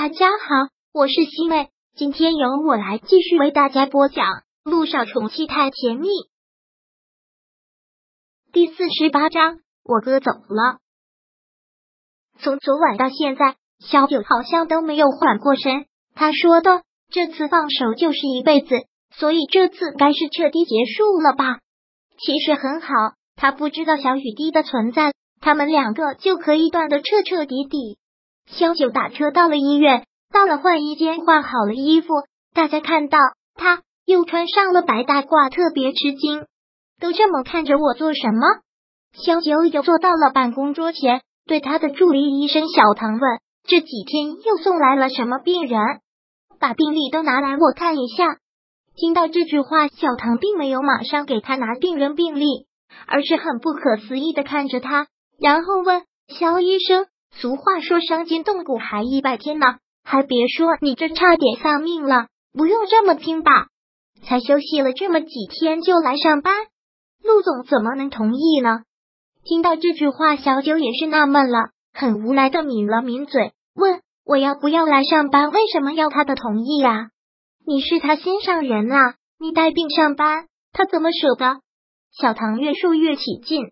大家好，我是西妹，今天由我来继续为大家播讲《路上宠妻太甜蜜》第四十八章。我哥走了，从昨晚到现在，小九好像都没有缓过神。他说的这次放手就是一辈子，所以这次该是彻底结束了吧？其实很好，他不知道小雨滴的存在，他们两个就可以断的彻彻底底。萧九打车到了医院，到了换衣间换好了衣服，大家看到他又穿上了白大褂，特别吃惊。都这么看着我做什么？萧九又坐到了办公桌前，对他的助理医生小唐问：“这几天又送来了什么病人？把病历都拿来我看一下。”听到这句话，小唐并没有马上给他拿病人病历，而是很不可思议的看着他，然后问：“肖医生。”俗话说伤筋动骨还一百天呢，还别说你这差点丧命了，不用这么拼吧？才休息了这么几天就来上班，陆总怎么能同意呢？听到这句话，小九也是纳闷了，很无奈的抿了抿嘴，问我要不要来上班？为什么要他的同意呀？你是他心上人啊，你带病上班，他怎么舍得？小唐越说越起劲，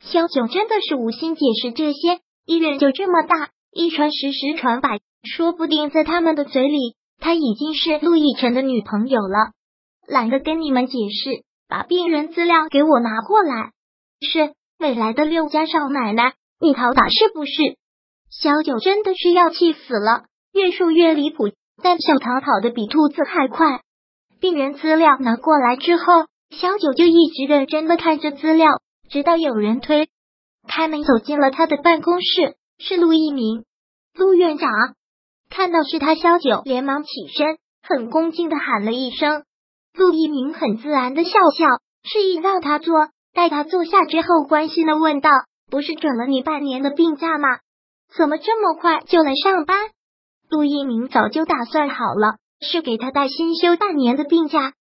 小九真的是无心解释这些。医院就这么大，一传十，十传百，说不定在他们的嘴里，他已经是陆亦辰的女朋友了。懒得跟你们解释，把病人资料给我拿过来。是未来的六家少奶奶，你讨打是不是？小九真的是要气死了，越说越离谱，但小唐跑的比兔子还快。病人资料拿过来之后，小九就一直认真的看着资料，直到有人推。开门走进了他的办公室，是陆一鸣，陆院长看到是他，萧九连忙起身，很恭敬的喊了一声。陆一鸣很自然的笑笑，示意让他坐。待他坐下之后，关心的问道：“不是准了你半年的病假吗？怎么这么快就来上班？”陆一鸣早就打算好了，是给他带薪休半年的病假。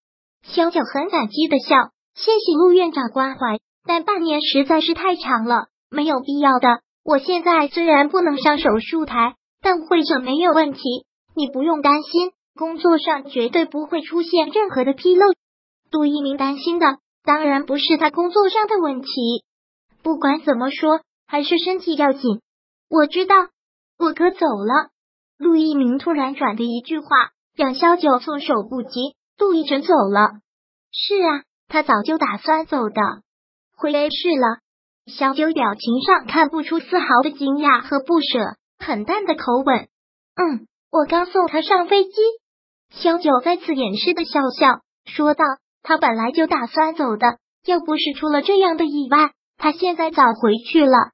萧九很感激的笑：“谢谢陆院长关怀，但半年实在是太长了。”没有必要的。我现在虽然不能上手术台，但会诊没有问题，你不用担心，工作上绝对不会出现任何的纰漏。杜一鸣担心的当然不是他工作上的问题，不管怎么说，还是身体要紧。我知道，我哥走了。陆一鸣突然转的一句话，让萧九措手不及。陆亦辰走了？是啊，他早就打算走的，回 A 市了。小九表情上看不出丝毫的惊讶和不舍，很淡的口吻：“嗯，我刚送他上飞机。”小九再次掩饰的笑笑，说道：“他本来就打算走的，要不是出了这样的意外，他现在早回去了。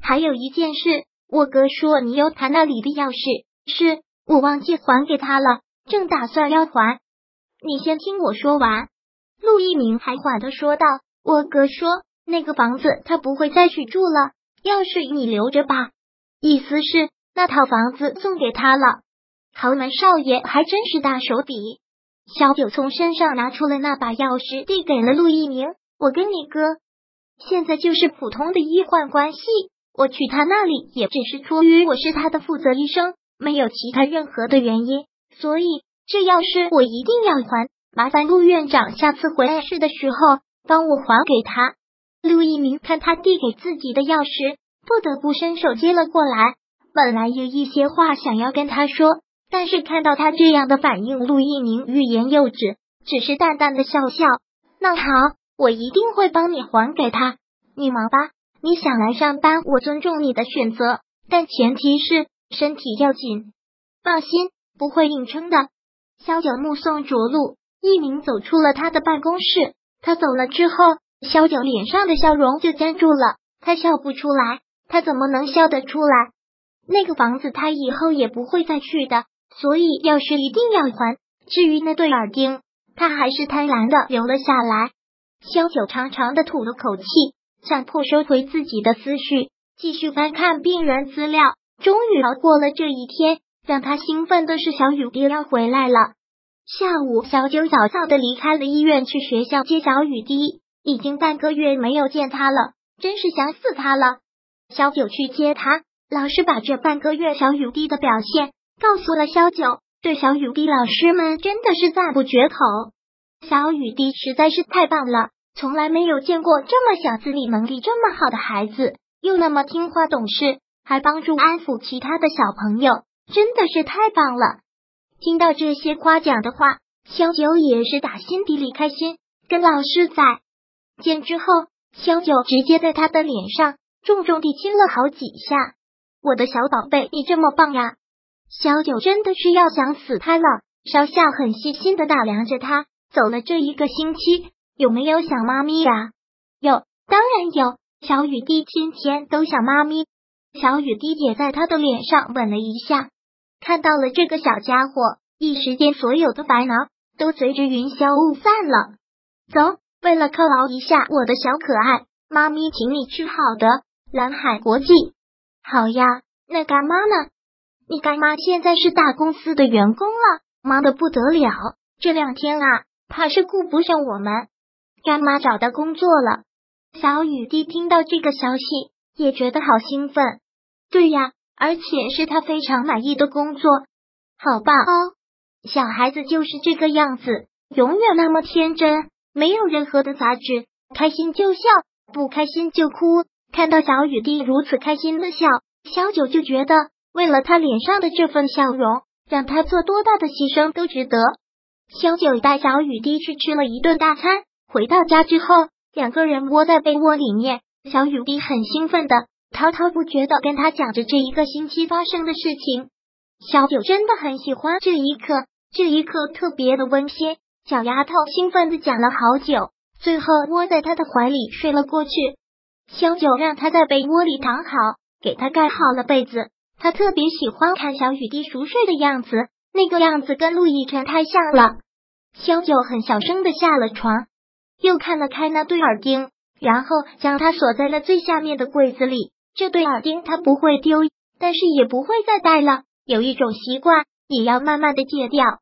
还有一件事，我哥说你有他那里的钥匙，是我忘记还给他了，正打算要还。你先听我说完。”陆一鸣还缓的说道：“我哥说。”那个房子他不会再去住了，钥匙你留着吧。意思是那套房子送给他了。豪门少爷还真是大手笔。小九从身上拿出了那把钥匙，递给了陆一鸣。我跟你哥现在就是普通的医患关系，我去他那里也只是出于我是他的负责医生，没有其他任何的原因。所以这钥匙我一定要还，麻烦陆院长下次回来市的时候帮我还给他。陆一鸣看他递给自己的钥匙，不得不伸手接了过来。本来有一些话想要跟他说，但是看到他这样的反应，陆一鸣欲言又止，只是淡淡的笑笑。那好，我一定会帮你还给他。你忙吧，你想来上班，我尊重你的选择，但前提是身体要紧。放心，不会硬撑的。萧九目送着陆一鸣走出了他的办公室，他走了之后。萧九脸上的笑容就僵住了，他笑不出来，他怎么能笑得出来？那个房子他以后也不会再去的，所以钥匙一定要还。至于那对耳钉，他还是贪婪的留了下来。萧九长长的吐了口气，强迫收回自己的思绪，继续翻看病人资料。终于熬过了这一天，让他兴奋的是小雨滴要回来了。下午，小九早早的离开了医院，去学校接小雨滴。已经半个月没有见他了，真是想死他了。小九去接他，老师把这半个月小雨滴的表现告诉了小九，对小雨滴老师们真的是赞不绝口。小雨滴实在是太棒了，从来没有见过这么小自理能力这么好的孩子，又那么听话懂事，还帮助安抚其他的小朋友，真的是太棒了。听到这些夸奖的话，小九也是打心底里开心。跟老师在见之后，萧九直接在他的脸上重重地亲了好几下。我的小宝贝，你这么棒呀！萧九真的是要想死他了。少夏很细心的打量着他。走了这一个星期，有没有想妈咪呀？有，当然有。小雨滴天天都想妈咪。小雨滴也在他的脸上吻了一下，看到了这个小家伙，一时间所有的烦恼都随着云消雾散了。走，为了犒劳一下我的小可爱，妈咪请你吃好的。蓝海国际，好呀。那干妈呢？你干妈现在是大公司的员工了，忙得不得了。这两天啊。怕是顾不上我们，干妈找到工作了。小雨滴听到这个消息，也觉得好兴奋。对呀，而且是他非常满意的工作，好棒哦！小孩子就是这个样子，永远那么天真，没有任何的杂质，开心就笑，不开心就哭。看到小雨滴如此开心的笑，小九就觉得为了他脸上的这份笑容，让他做多大的牺牲都值得。小九带小雨滴去吃了一顿大餐，回到家之后，两个人窝在被窝里面。小雨滴很兴奋的滔滔不绝的跟他讲着这一个星期发生的事情。小九真的很喜欢这一刻，这一刻特别的温馨。小丫头兴奋的讲了好久，最后窝在他的怀里睡了过去。萧九让他在被窝里躺好，给他盖好了被子。他特别喜欢看小雨滴熟睡的样子。那个样子跟陆亦辰太像了。萧九很小声的下了床，又看了看那对耳钉，然后将它锁在了最下面的柜子里。这对耳钉他不会丢，但是也不会再戴了。有一种习惯也要慢慢的戒掉。